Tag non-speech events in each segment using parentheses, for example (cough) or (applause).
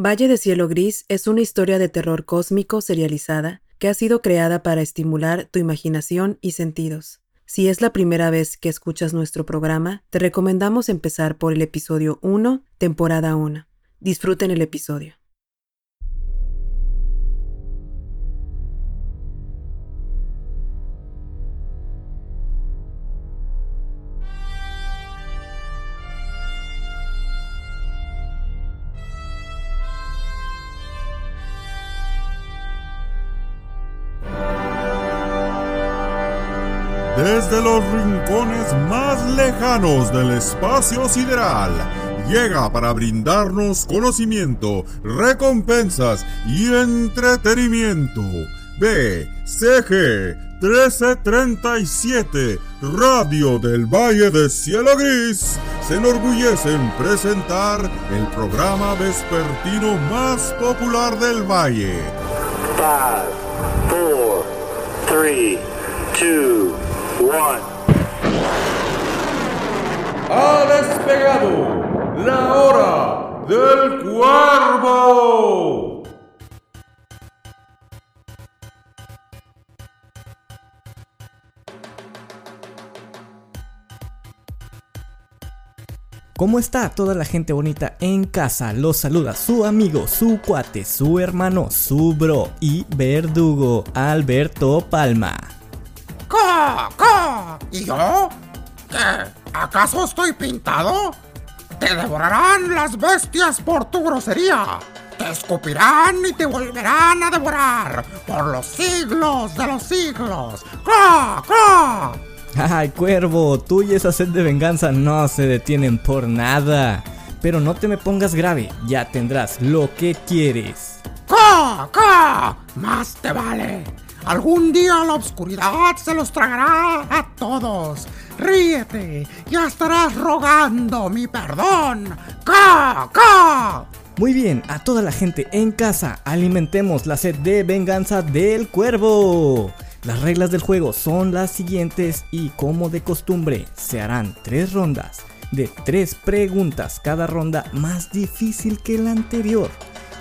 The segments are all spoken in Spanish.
Valle de Cielo Gris es una historia de terror cósmico serializada que ha sido creada para estimular tu imaginación y sentidos. Si es la primera vez que escuchas nuestro programa, te recomendamos empezar por el episodio 1, temporada 1. Disfruten el episodio. Los rincones más lejanos del espacio sideral, llega para brindarnos conocimiento, recompensas y entretenimiento. BCG 1337, Radio del Valle de Cielo Gris, se enorgullece en presentar el programa vespertino más popular del Valle. 5, 4, 3, 2, One. Ha despegado la hora del cuervo. ¿Cómo está toda la gente bonita en casa? Los saluda su amigo, su cuate, su hermano, su bro y verdugo, Alberto Palma. ¿Y yo? ¿Qué? ¿Acaso estoy pintado? Te devorarán las bestias por tu grosería. Te escupirán y te volverán a devorar por los siglos de los siglos. ¡Ca! ¡Ca! Ay, cuervo, tú y esa sed de venganza no se detienen por nada. Pero no te me pongas grave, ya tendrás lo que quieres. ¡Ca! ¡Ca! Más te vale. Algún día la oscuridad se los tragará a todos. Ríete, ya estarás rogando mi perdón. ¡Ca! ¡Ca! Muy bien, a toda la gente en casa, alimentemos la sed de venganza del cuervo. Las reglas del juego son las siguientes y como de costumbre, se harán tres rondas de tres preguntas, cada ronda más difícil que la anterior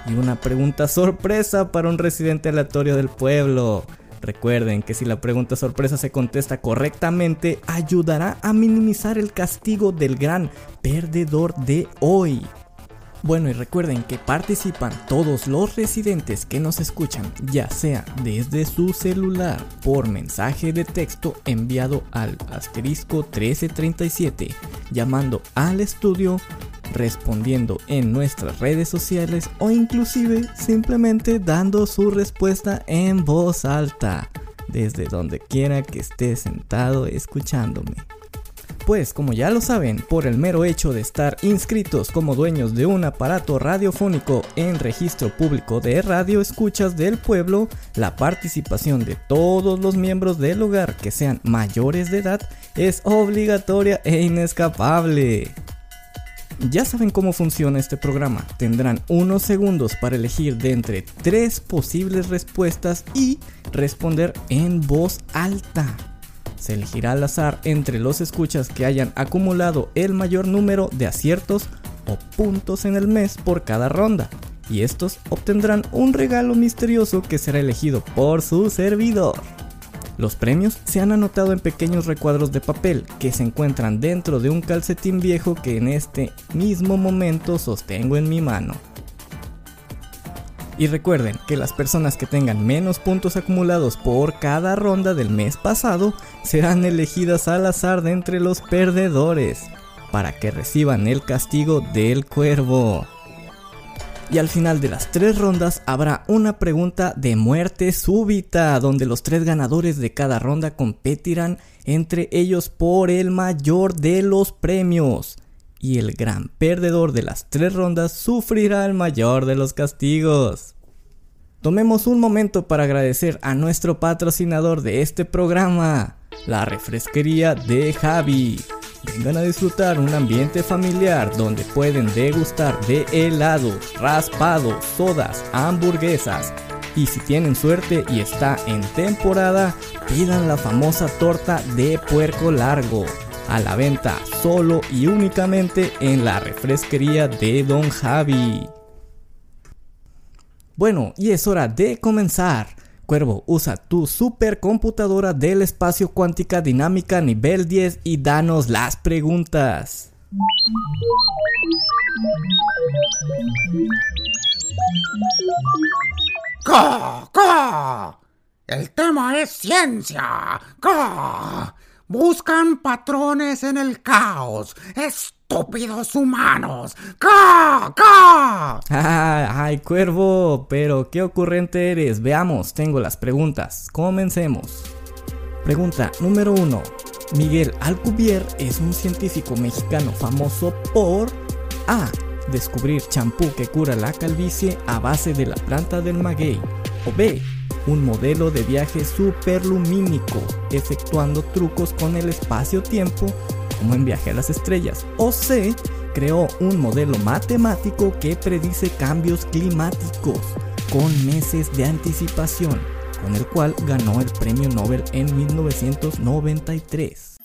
y una pregunta sorpresa para un residente aleatorio del pueblo. Recuerden que si la pregunta sorpresa se contesta correctamente, ayudará a minimizar el castigo del gran perdedor de hoy. Bueno, y recuerden que participan todos los residentes que nos escuchan, ya sea desde su celular por mensaje de texto enviado al asterisco 1337, llamando al estudio respondiendo en nuestras redes sociales o inclusive simplemente dando su respuesta en voz alta, desde donde quiera que esté sentado escuchándome. Pues como ya lo saben, por el mero hecho de estar inscritos como dueños de un aparato radiofónico en registro público de radio escuchas del pueblo, la participación de todos los miembros del hogar que sean mayores de edad es obligatoria e inescapable. Ya saben cómo funciona este programa. Tendrán unos segundos para elegir de entre tres posibles respuestas y responder en voz alta. Se elegirá al azar entre los escuchas que hayan acumulado el mayor número de aciertos o puntos en el mes por cada ronda. Y estos obtendrán un regalo misterioso que será elegido por su servidor. Los premios se han anotado en pequeños recuadros de papel que se encuentran dentro de un calcetín viejo que en este mismo momento sostengo en mi mano. Y recuerden que las personas que tengan menos puntos acumulados por cada ronda del mes pasado serán elegidas al azar de entre los perdedores, para que reciban el castigo del cuervo. Y al final de las tres rondas habrá una pregunta de muerte súbita, donde los tres ganadores de cada ronda competirán entre ellos por el mayor de los premios. Y el gran perdedor de las tres rondas sufrirá el mayor de los castigos. Tomemos un momento para agradecer a nuestro patrocinador de este programa, la refresquería de Javi. Vengan a disfrutar un ambiente familiar donde pueden degustar de helados, raspados, sodas, hamburguesas. Y si tienen suerte y está en temporada, pidan la famosa torta de puerco largo. A la venta solo y únicamente en la refresquería de Don Javi. Bueno, y es hora de comenzar. Cuervo, usa tu supercomputadora del espacio cuántica dinámica nivel 10 y danos las preguntas. ¡Ca! ¡Ca! El tema es ciencia. ¡Ca! Buscan patrones en el caos. ¡Estúpidos humanos! ¡Ca! ¡Ca! Ay, cuervo, pero qué ocurrente eres. Veamos, tengo las preguntas. Comencemos. Pregunta número 1. Miguel Alcubierre es un científico mexicano famoso por A. Descubrir champú que cura la calvicie a base de la planta del maguey. O B. Un modelo de viaje superlumínico, efectuando trucos con el espacio-tiempo, como en Viaje a las Estrellas. O C. Creó un modelo matemático que predice cambios climáticos con meses de anticipación, con el cual ganó el premio Nobel en 1993.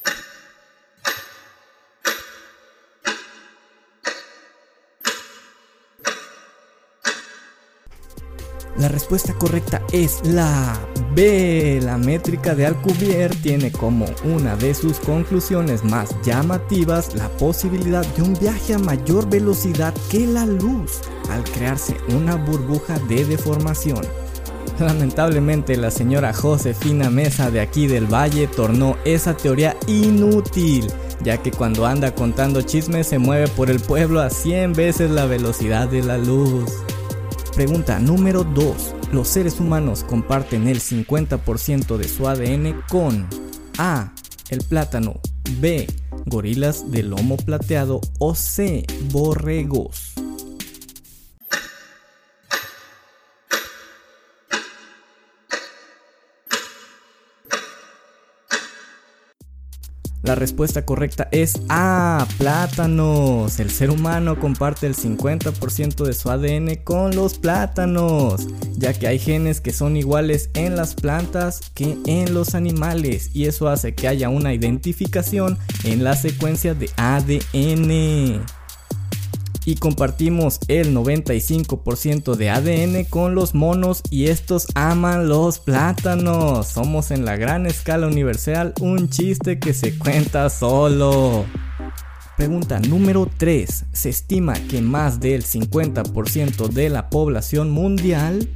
La respuesta correcta es la B. La métrica de Alcubierre tiene como una de sus conclusiones más llamativas la posibilidad de un viaje a mayor velocidad que la luz al crearse una burbuja de deformación. Lamentablemente la señora Josefina Mesa de aquí del Valle tornó esa teoría inútil, ya que cuando anda contando chismes se mueve por el pueblo a 100 veces la velocidad de la luz. Pregunta número 2. Los seres humanos comparten el 50% de su ADN con A. El plátano. B. Gorilas de lomo plateado. O C. Borregos. La respuesta correcta es A, plátanos. El ser humano comparte el 50% de su ADN con los plátanos, ya que hay genes que son iguales en las plantas que en los animales y eso hace que haya una identificación en la secuencia de ADN y compartimos el 95% de ADN con los monos y estos aman los plátanos. Somos en la gran escala universal un chiste que se cuenta solo. Pregunta número 3. Se estima que más del 50% de la población mundial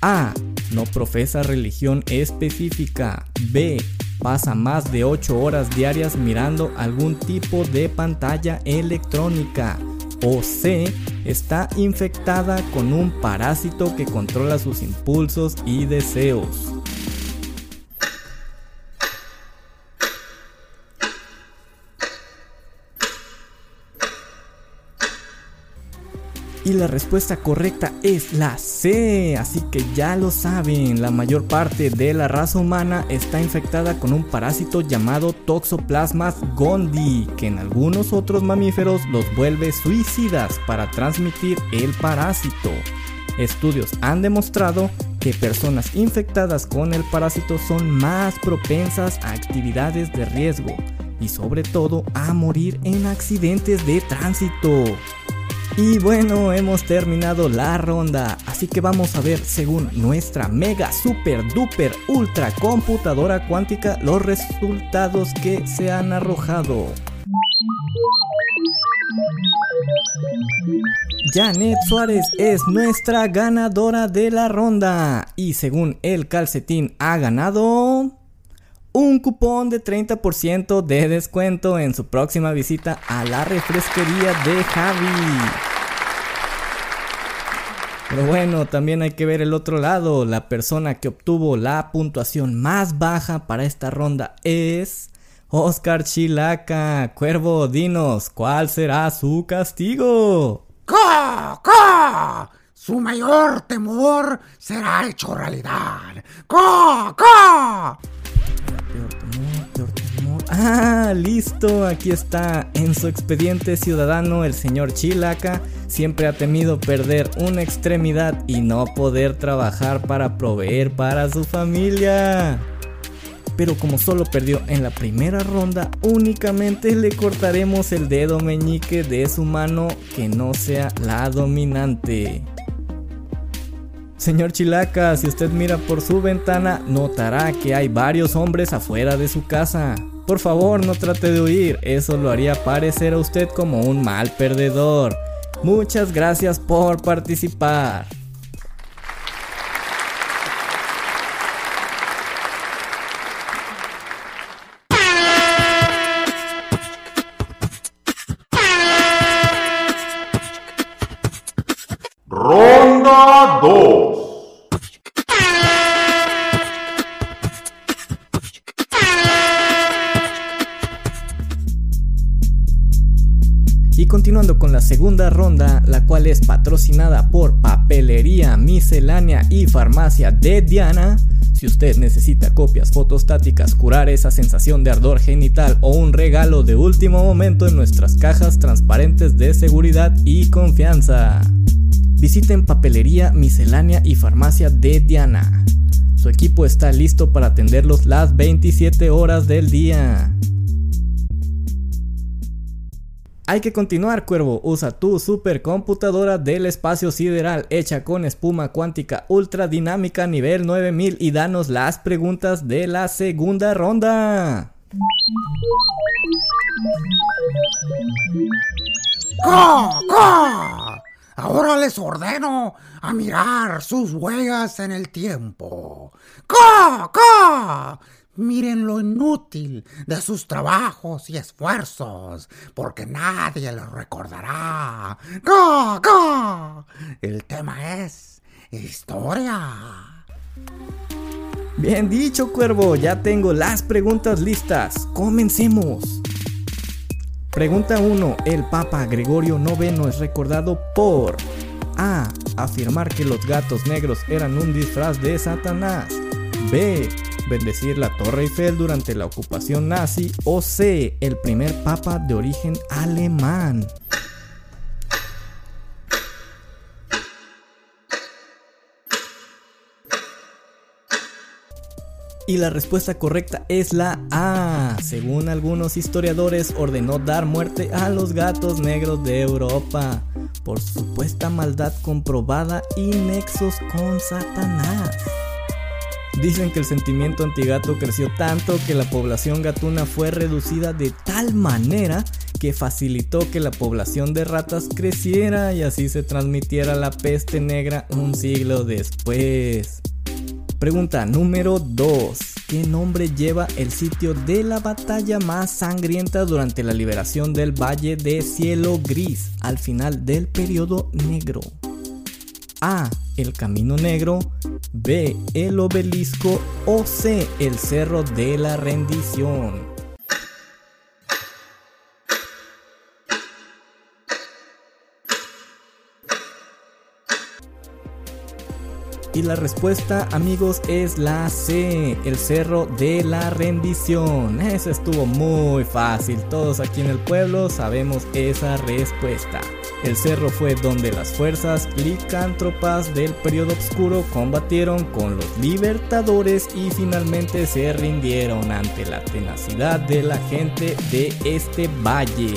A. No profesa religión específica. B. Pasa más de 8 horas diarias mirando algún tipo de pantalla electrónica o C está infectada con un parásito que controla sus impulsos y deseos. Y la respuesta correcta es la C, así que ya lo saben, la mayor parte de la raza humana está infectada con un parásito llamado Toxoplasma gondii, que en algunos otros mamíferos los vuelve suicidas para transmitir el parásito. Estudios han demostrado que personas infectadas con el parásito son más propensas a actividades de riesgo y sobre todo a morir en accidentes de tránsito. Y bueno, hemos terminado la ronda, así que vamos a ver según nuestra mega super duper ultra computadora cuántica los resultados que se han arrojado. Janet Suárez es nuestra ganadora de la ronda y según el calcetín ha ganado un cupón de 30% de descuento en su próxima visita a la refresquería de Javi. Pero bueno, también hay que ver el otro lado. La persona que obtuvo la puntuación más baja para esta ronda es Oscar Chilaca. Cuervo, dinos, ¿cuál será su castigo? ¡Ca! ¡Ca! Su mayor temor será hecho realidad. ¡Ca! ¡Ca! Ah, listo, aquí está. En su expediente ciudadano, el señor Chilaca siempre ha temido perder una extremidad y no poder trabajar para proveer para su familia. Pero como solo perdió en la primera ronda, únicamente le cortaremos el dedo meñique de su mano que no sea la dominante. Señor Chilaca, si usted mira por su ventana, notará que hay varios hombres afuera de su casa. Por favor, no trate de huir, eso lo haría parecer a usted como un mal perdedor. Muchas gracias por participar. Con la segunda ronda, la cual es patrocinada por Papelería Miscelánea y Farmacia de Diana. Si usted necesita copias fotostáticas, curar esa sensación de ardor genital o un regalo de último momento en nuestras cajas transparentes de seguridad y confianza. Visiten Papelería Miscelánea y Farmacia de Diana. Su equipo está listo para atenderlos las 27 horas del día. Hay que continuar, cuervo. Usa tu supercomputadora del espacio sideral hecha con espuma cuántica ultra dinámica nivel 9000 y danos las preguntas de la segunda ronda. ¡Ca! ¡Ca! Ahora les ordeno a mirar sus huellas en el tiempo. ¡Ca! ¡Ca! Miren lo inútil de sus trabajos y esfuerzos, porque nadie los recordará. ¡Ca! ¡Ca! El tema es historia. Bien dicho, cuervo. Ya tengo las preguntas listas. Comencemos. Pregunta 1. El Papa Gregorio IX es recordado por A. Afirmar que los gatos negros eran un disfraz de Satanás. B. Bendecir la Torre Eiffel durante la ocupación nazi. O C. El primer papa de origen alemán. Y la respuesta correcta es la A. Según algunos historiadores, ordenó dar muerte a los gatos negros de Europa por supuesta maldad comprobada y nexos con Satanás. Dicen que el sentimiento antigato creció tanto que la población gatuna fue reducida de tal manera que facilitó que la población de ratas creciera y así se transmitiera la peste negra un siglo después. Pregunta número 2. ¿Qué nombre lleva el sitio de la batalla más sangrienta durante la liberación del Valle de Cielo Gris al final del periodo negro? A. El Camino Negro. B. El Obelisco. O C. El Cerro de la Rendición. Y la respuesta, amigos, es la C, el cerro de la rendición. Eso estuvo muy fácil. Todos aquí en el pueblo sabemos esa respuesta. El cerro fue donde las fuerzas licántropas del periodo oscuro combatieron con los libertadores y finalmente se rindieron ante la tenacidad de la gente de este valle.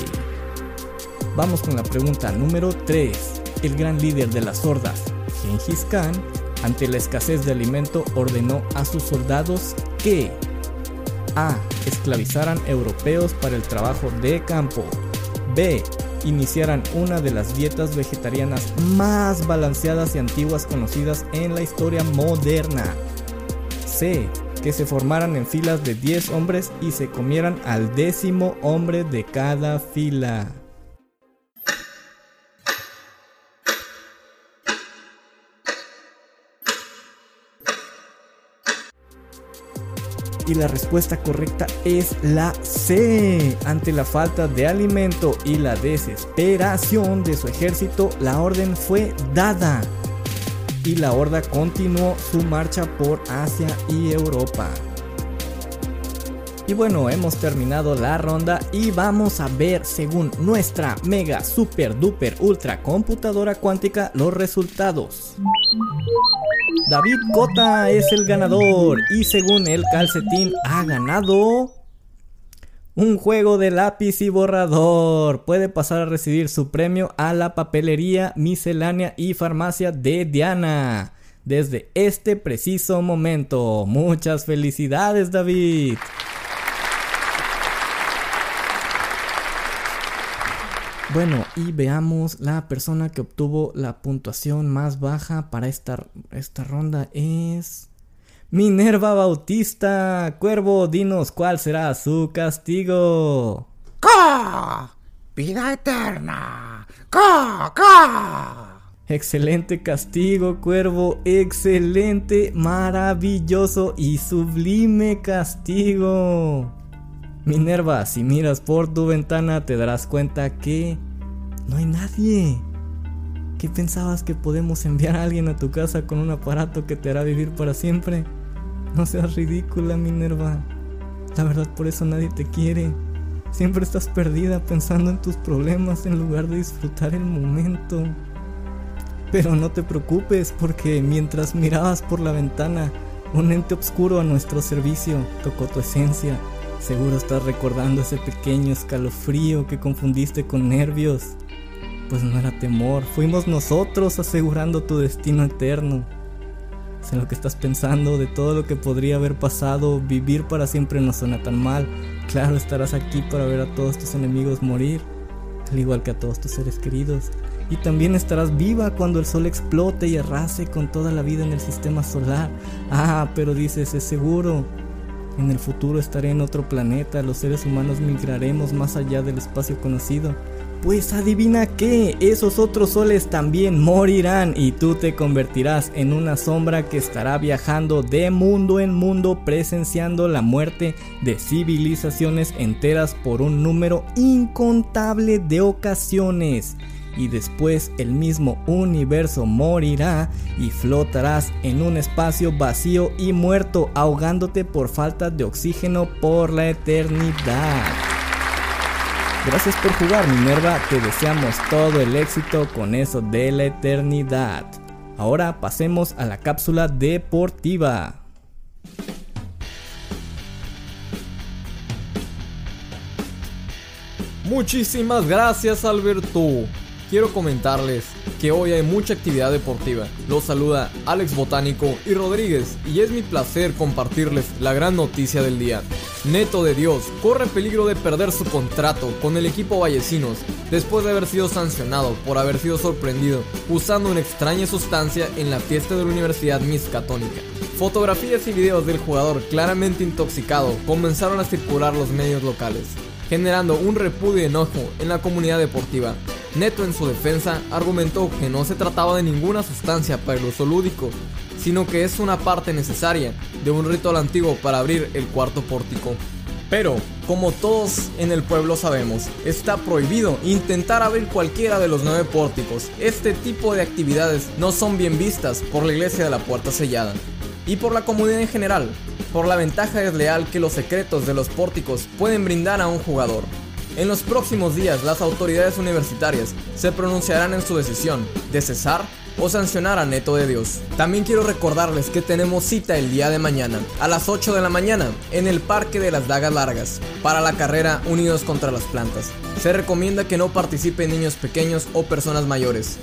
Vamos con la pregunta número 3. El gran líder de las hordas, Genghis Khan, ante la escasez de alimento ordenó a sus soldados que A. Esclavizaran europeos para el trabajo de campo. B. Iniciaran una de las dietas vegetarianas más balanceadas y antiguas conocidas en la historia moderna. C. Que se formaran en filas de 10 hombres y se comieran al décimo hombre de cada fila. Y la respuesta correcta es la C. Ante la falta de alimento y la desesperación de su ejército, la orden fue dada. Y la horda continuó su marcha por Asia y Europa. Y bueno, hemos terminado la ronda y vamos a ver según nuestra mega super duper ultra computadora cuántica los resultados. David Cota es el ganador y según el calcetín ha ganado un juego de lápiz y borrador. Puede pasar a recibir su premio a la papelería miscelánea y farmacia de Diana. desde este preciso momento. Muchas felicidades David. Bueno, y veamos la persona que obtuvo la puntuación más baja para esta, esta ronda es... Minerva Bautista. Cuervo, dinos cuál será su castigo. ¡Ca! ¡Vida eterna! ¡Ca! ¡Ca! Excelente castigo, cuervo. Excelente, maravilloso y sublime castigo. Minerva, si miras por tu ventana te darás cuenta que no hay nadie. ¿Qué pensabas que podemos enviar a alguien a tu casa con un aparato que te hará vivir para siempre? No seas ridícula, Minerva. La verdad por eso nadie te quiere. Siempre estás perdida pensando en tus problemas en lugar de disfrutar el momento. Pero no te preocupes porque mientras mirabas por la ventana, un ente oscuro a nuestro servicio tocó tu esencia Seguro estás recordando ese pequeño escalofrío que confundiste con nervios. Pues no era temor, fuimos nosotros asegurando tu destino eterno. Sé lo que estás pensando de todo lo que podría haber pasado, vivir para siempre no suena tan mal. Claro, estarás aquí para ver a todos tus enemigos morir, al igual que a todos tus seres queridos. Y también estarás viva cuando el sol explote y arrase con toda la vida en el sistema solar. Ah, pero dices, es seguro. En el futuro estaré en otro planeta, los seres humanos migraremos más allá del espacio conocido. Pues adivina qué, esos otros soles también morirán y tú te convertirás en una sombra que estará viajando de mundo en mundo presenciando la muerte de civilizaciones enteras por un número incontable de ocasiones y después el mismo universo morirá y flotarás en un espacio vacío y muerto ahogándote por falta de oxígeno por la eternidad. Gracias por jugar Minerva, te deseamos todo el éxito con eso de la eternidad. Ahora pasemos a la cápsula deportiva. Muchísimas gracias Alberto quiero comentarles que hoy hay mucha actividad deportiva. Los saluda Alex Botánico y Rodríguez y es mi placer compartirles la gran noticia del día. Neto de Dios corre peligro de perder su contrato con el equipo Vallecinos después de haber sido sancionado por haber sido sorprendido usando una extraña sustancia en la fiesta de la Universidad Miscatónica. Fotografías y videos del jugador claramente intoxicado comenzaron a circular los medios locales, generando un repudio y enojo en la comunidad deportiva, Neto en su defensa argumentó que no se trataba de ninguna sustancia para el uso lúdico, sino que es una parte necesaria de un ritual antiguo para abrir el cuarto pórtico. Pero, como todos en el pueblo sabemos, está prohibido intentar abrir cualquiera de los nueve pórticos. Este tipo de actividades no son bien vistas por la iglesia de la puerta sellada y por la comunidad en general, por la ventaja desleal que los secretos de los pórticos pueden brindar a un jugador. En los próximos días, las autoridades universitarias se pronunciarán en su decisión de cesar o sancionar a Neto de Dios. También quiero recordarles que tenemos cita el día de mañana, a las 8 de la mañana, en el Parque de las Dagas Largas, para la carrera Unidos contra las Plantas. Se recomienda que no participen niños pequeños o personas mayores,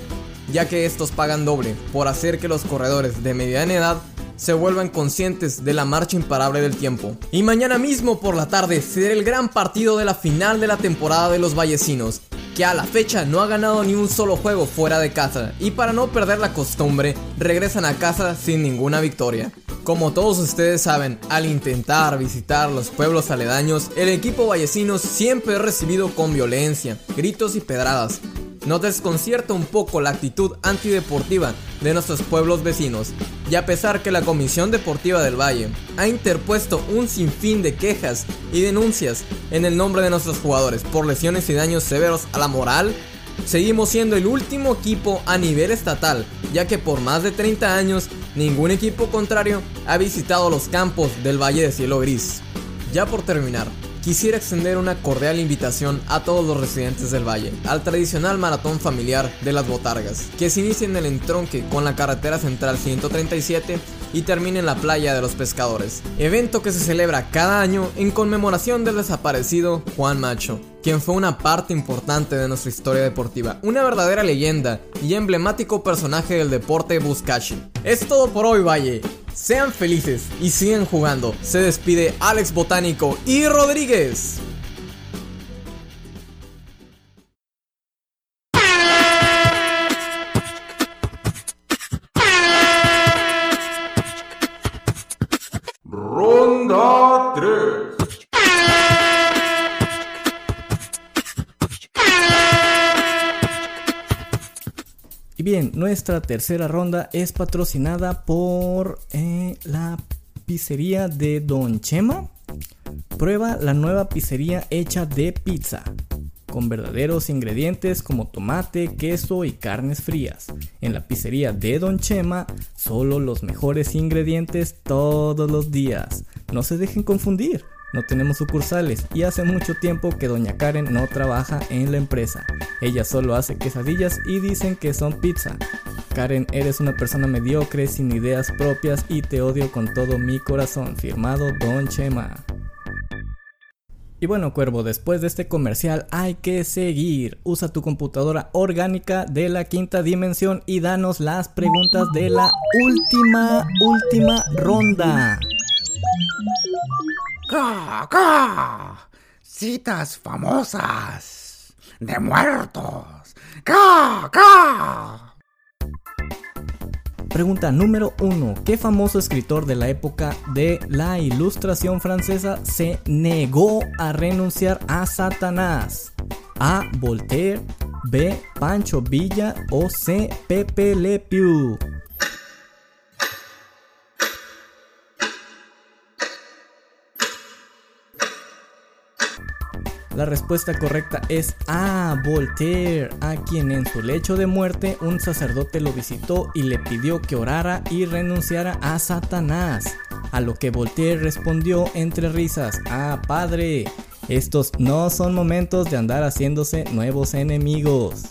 ya que estos pagan doble por hacer que los corredores de mediana edad se vuelvan conscientes de la marcha imparable del tiempo. Y mañana mismo por la tarde será el gran partido de la final de la temporada de los Vallecinos, que a la fecha no ha ganado ni un solo juego fuera de casa y para no perder la costumbre regresan a casa sin ninguna victoria. Como todos ustedes saben, al intentar visitar los pueblos aledaños, el equipo vallecinos siempre es recibido con violencia, gritos y pedradas, nos desconcierta un poco la actitud antideportiva de nuestros pueblos vecinos, y a pesar que la Comisión Deportiva del Valle ha interpuesto un sinfín de quejas y denuncias en el nombre de nuestros jugadores por lesiones y daños severos a la moral, seguimos siendo el último equipo a nivel estatal, ya que por más de 30 años ningún equipo contrario ha visitado los campos del Valle de Cielo Gris. Ya por terminar, quisiera extender una cordial invitación a todos los residentes del valle al tradicional maratón familiar de las botargas, que se inicia en el entronque con la carretera central 137 y termina en la playa de los pescadores, evento que se celebra cada año en conmemoración del desaparecido Juan Macho, quien fue una parte importante de nuestra historia deportiva, una verdadera leyenda y emblemático personaje del deporte Buscachi. Es todo por hoy, Valle. Sean felices y sigan jugando. Se despide Alex Botánico y Rodríguez. Ronda 3. Y bien, nuestra tercera ronda es patrocinada por eh, la pizzería de Don Chema. Prueba la nueva pizzería hecha de pizza, con verdaderos ingredientes como tomate, queso y carnes frías. En la pizzería de Don Chema, solo los mejores ingredientes todos los días. No se dejen confundir. No tenemos sucursales y hace mucho tiempo que doña Karen no trabaja en la empresa. Ella solo hace quesadillas y dicen que son pizza. Karen, eres una persona mediocre, sin ideas propias y te odio con todo mi corazón. Firmado Don Chema. Y bueno, Cuervo, después de este comercial hay que seguir. Usa tu computadora orgánica de la quinta dimensión y danos las preguntas de la última, última ronda. ¡Ca! Citas famosas de muertos. ¡Ca, ca! Pregunta número 1. ¿Qué famoso escritor de la época de la Ilustración francesa se negó a renunciar a Satanás? A. Voltaire, B. Pancho Villa o C. Pepe Le Pew. La respuesta correcta es A. Voltaire, a quien en su lecho de muerte un sacerdote lo visitó y le pidió que orara y renunciara a Satanás. A lo que Voltaire respondió entre risas, Ah, padre, estos no son momentos de andar haciéndose nuevos enemigos.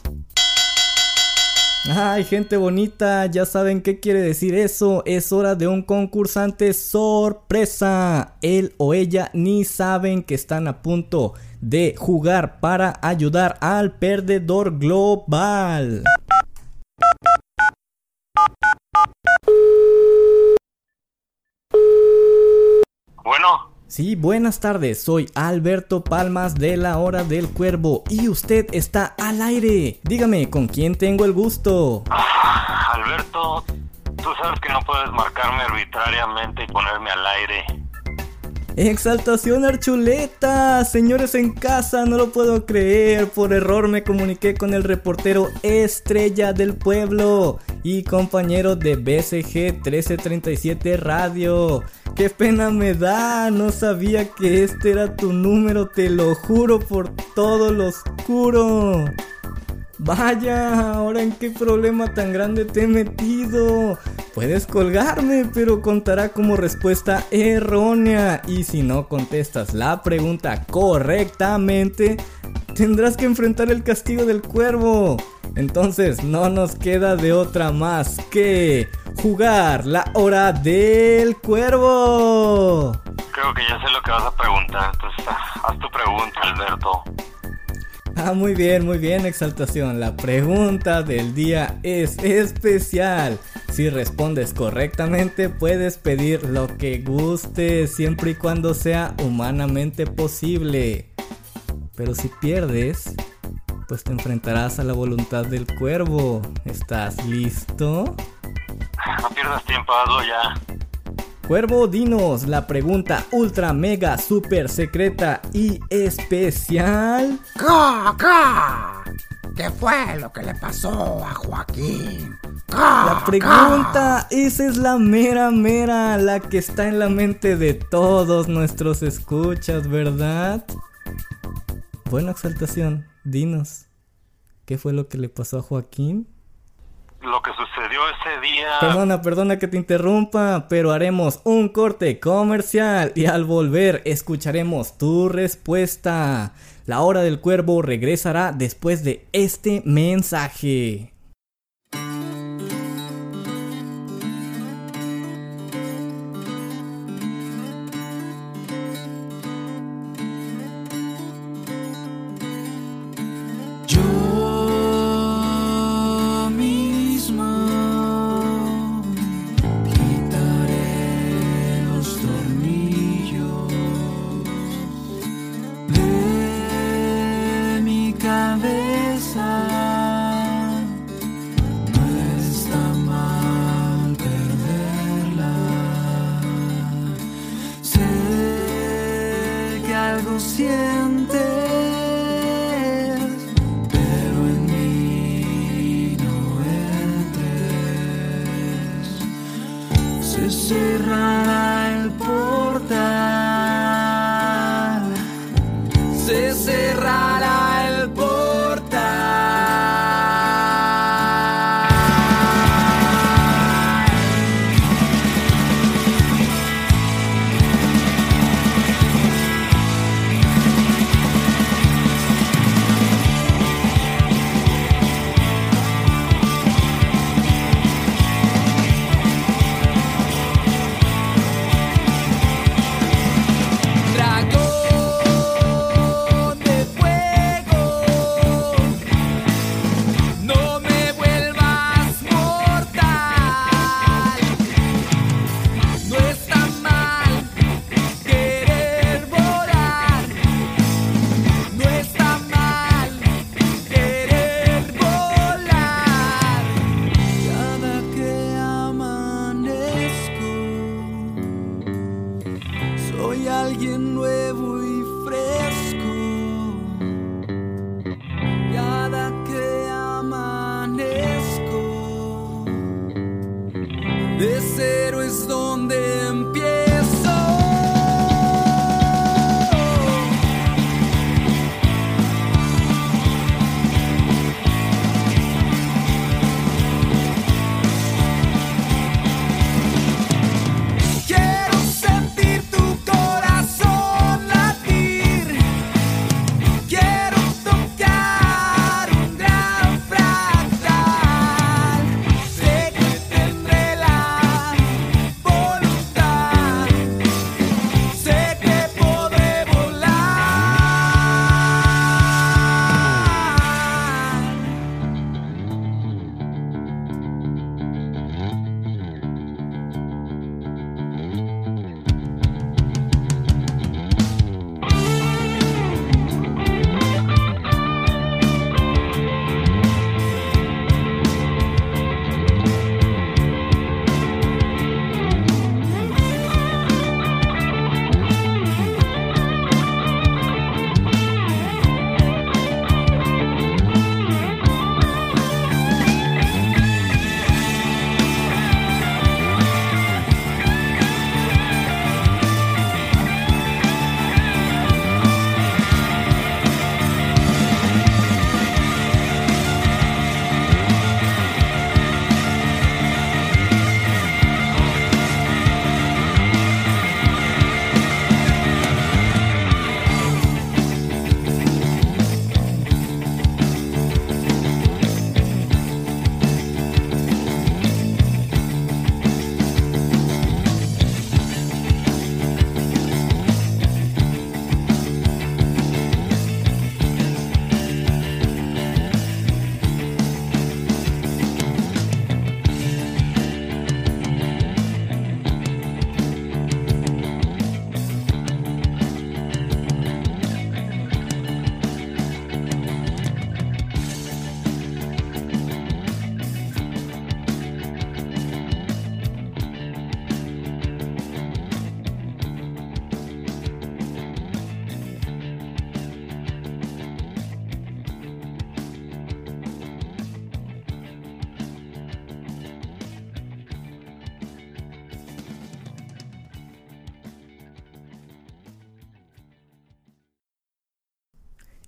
Ay, gente bonita, ya saben qué quiere decir eso. Es hora de un concursante sorpresa. Él o ella ni saben que están a punto de jugar para ayudar al perdedor global. Bueno, Sí, buenas tardes, soy Alberto Palmas de la Hora del Cuervo y usted está al aire. Dígame, ¿con quién tengo el gusto? Alberto, tú sabes que no puedes marcarme arbitrariamente y ponerme al aire. Exaltación Archuleta, señores en casa, no lo puedo creer, por error me comuniqué con el reportero estrella del pueblo y compañero de BCG 1337 Radio. Qué pena me da, no sabía que este era tu número, te lo juro por todo lo oscuro. Vaya, ahora en qué problema tan grande te he metido. Puedes colgarme, pero contará como respuesta errónea. Y si no contestas la pregunta correctamente, tendrás que enfrentar el castigo del cuervo. Entonces no nos queda de otra más que jugar la hora del cuervo. Creo que ya sé lo que vas a preguntar, entonces haz tu pregunta, Alberto. Ah, muy bien, muy bien, Exaltación. La pregunta del día es especial. Si respondes correctamente, puedes pedir lo que gustes, siempre y cuando sea humanamente posible. Pero si pierdes, pues te enfrentarás a la voluntad del cuervo. ¿Estás listo? No pierdas tiempo, hazlo ya. Cuervo, dinos la pregunta ultra, mega, super secreta y especial. ¿Qué fue lo que le pasó a Joaquín? ¡Ca, La pregunta, esa es la mera mera, la que está en la mente de todos nuestros escuchas, ¿verdad? Buena exaltación, dinos, ¿qué fue lo que le pasó a Joaquín? lo que sucedió ese día. Perdona, perdona que te interrumpa, pero haremos un corte comercial y al volver escucharemos tu respuesta. La hora del cuervo regresará después de este mensaje. descer os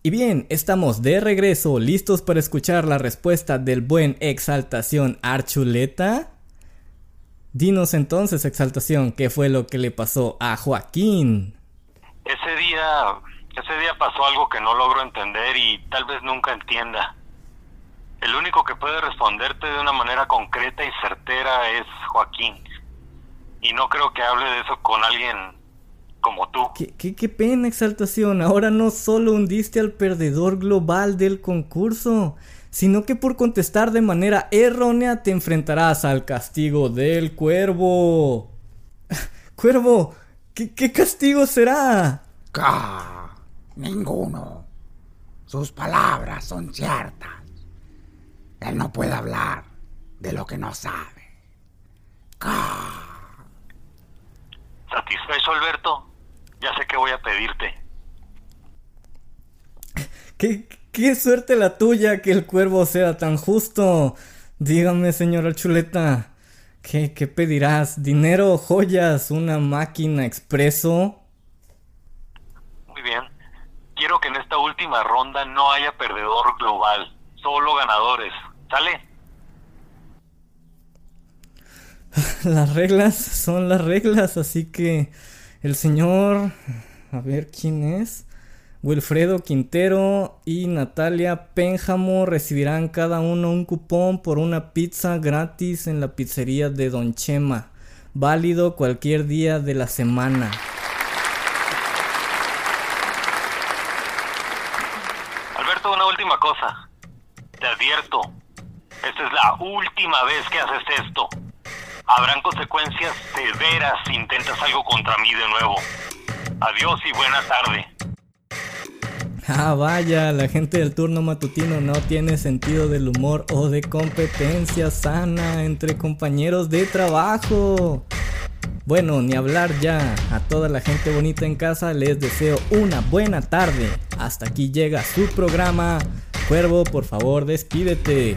Y bien, estamos de regreso, listos para escuchar la respuesta del buen Exaltación Archuleta. Dinos entonces, Exaltación, ¿qué fue lo que le pasó a Joaquín? Ese día, ese día pasó algo que no logro entender y tal vez nunca entienda. El único que puede responderte de una manera concreta y certera es Joaquín. Y no creo que hable de eso con alguien como tú. ¿Qué, qué, qué pena, Exaltación. Ahora no solo hundiste al perdedor global del concurso, sino que por contestar de manera errónea te enfrentarás al castigo del cuervo. (laughs) Cuervo, ¿qué, qué castigo será? ¡Ca! Ninguno. Sus palabras son ciertas. Él no puede hablar de lo que no sabe. ¡Ca! ¿Satisfecho, Alberto? Ya sé qué voy a pedirte. ¿Qué, qué suerte la tuya que el cuervo sea tan justo. Dígame, señora Chuleta, ¿qué, qué pedirás? ¿Dinero, joyas, una máquina expreso? Muy bien. Quiero que en esta última ronda no haya perdedor global, solo ganadores. ¿Sale? (laughs) Las reglas son las reglas, así que el señor, a ver quién es, Wilfredo Quintero y Natalia Pénjamo recibirán cada uno un cupón por una pizza gratis en la pizzería de Don Chema, válido cualquier día de la semana. Alberto, una última cosa. Te advierto, esta es la última vez que haces esto. Habrán consecuencias severas si intentas algo contra mí de nuevo. Adiós y buena tarde. Ah, vaya, la gente del turno matutino no tiene sentido del humor o de competencia sana entre compañeros de trabajo. Bueno, ni hablar ya. A toda la gente bonita en casa les deseo una buena tarde. Hasta aquí llega su programa. Cuervo, por favor, despídete.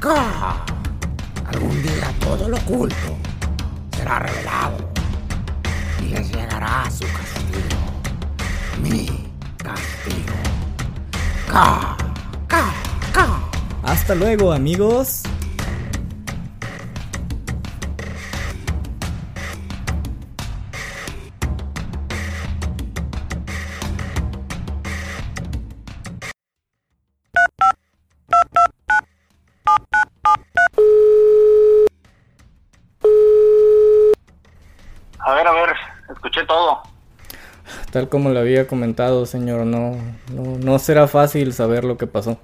¡Ca! Algún día todo lo oculto será revelado y les llegará su castigo. Mi castigo. ¡Ca! ¡Ca! ¡Ca! Hasta luego, amigos. Tal como le había comentado, señor, no, no, no será fácil saber lo que pasó.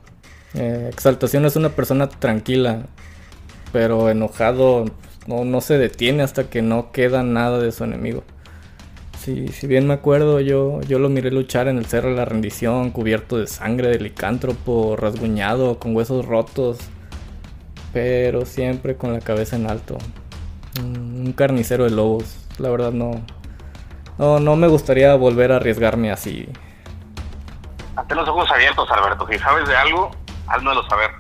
Eh, Exaltación es una persona tranquila, pero enojado no, no se detiene hasta que no queda nada de su enemigo. Si, si bien me acuerdo, yo, yo lo miré luchar en el Cerro de la Rendición, cubierto de sangre de licántropo, rasguñado, con huesos rotos, pero siempre con la cabeza en alto. Un un carnicero de lobos, la verdad no, no, no me gustaría volver a arriesgarme así. Mantén los ojos abiertos, Alberto. Si sabes de algo, házmelo saber.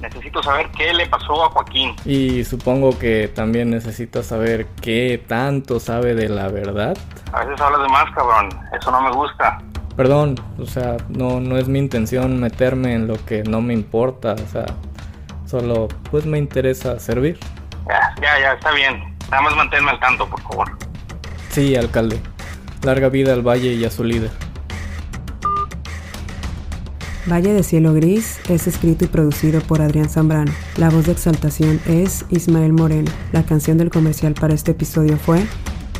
Necesito saber qué le pasó a Joaquín. Y supongo que también necesitas saber qué tanto sabe de la verdad. A veces hablas de más, cabrón. Eso no me gusta. Perdón, o sea, no, no es mi intención meterme en lo que no me importa, o sea, solo pues me interesa servir. Ya, ya, ya, está bien. Nada más manténme al tanto, por favor. Sí, alcalde. Larga vida al valle y a su líder. Valle de Cielo Gris es escrito y producido por Adrián Zambrano. La voz de exaltación es Ismael Moreno. La canción del comercial para este episodio fue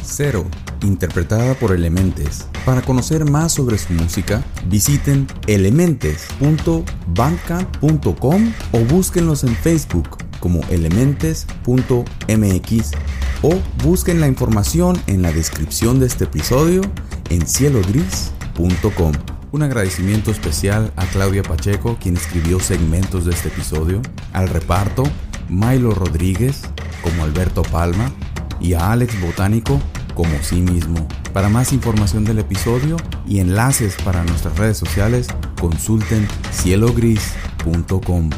Cero, interpretada por Elementes. Para conocer más sobre su música, visiten elementes.bandcamp.com o búsquenlos en Facebook como elementes.mx o busquen la información en la descripción de este episodio en cielogris.com. Un agradecimiento especial a Claudia Pacheco, quien escribió segmentos de este episodio, al reparto, Milo Rodríguez como Alberto Palma y a Alex Botánico como sí mismo. Para más información del episodio y enlaces para nuestras redes sociales, consulten cielogris.com.